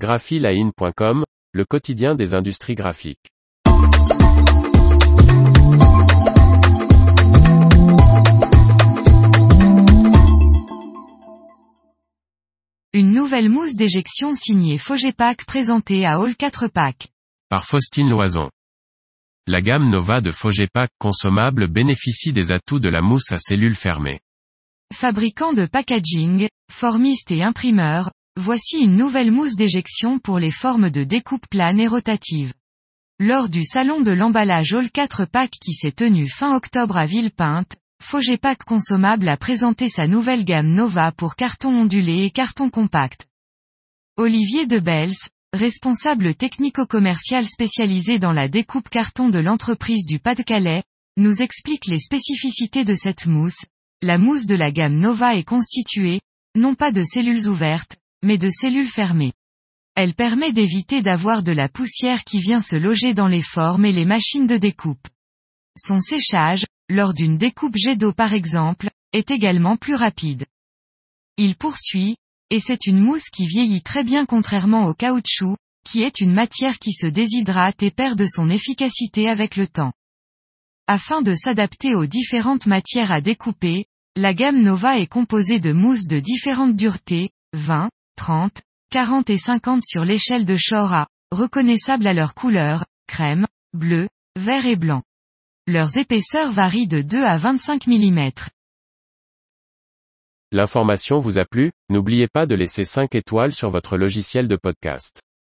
graphiline.com, le quotidien des industries graphiques. Une nouvelle mousse d'éjection signée Fogepack présentée à All 4 Pack. Par Faustine Loison. La gamme Nova de Fogepack consommable bénéficie des atouts de la mousse à cellules fermées. Fabricant de packaging, formiste et imprimeur, voici une nouvelle mousse d'éjection pour les formes de découpe plane et rotative. Lors du salon de l'emballage All 4 Pack qui s'est tenu fin octobre à Villepinte, Fogepack Consommable a présenté sa nouvelle gamme Nova pour carton ondulé et carton compact. Olivier Debels, responsable technico-commercial spécialisé dans la découpe carton de l'entreprise du Pas-de-Calais, nous explique les spécificités de cette mousse. La mousse de la gamme Nova est constituée, non pas de cellules ouvertes, mais de cellules fermées. Elle permet d'éviter d'avoir de la poussière qui vient se loger dans les formes et les machines de découpe. Son séchage, lors d'une découpe jet d'eau par exemple, est également plus rapide. Il poursuit, et c'est une mousse qui vieillit très bien contrairement au caoutchouc, qui est une matière qui se déshydrate et perd de son efficacité avec le temps. Afin de s'adapter aux différentes matières à découper, la gamme Nova est composée de mousses de différentes duretés, 20, 30, 40 et 50 sur l'échelle de Shora, reconnaissables à leur couleur, crème, bleu, vert et blanc. Leurs épaisseurs varient de 2 à 25 mm. L'information vous a plu, n'oubliez pas de laisser 5 étoiles sur votre logiciel de podcast.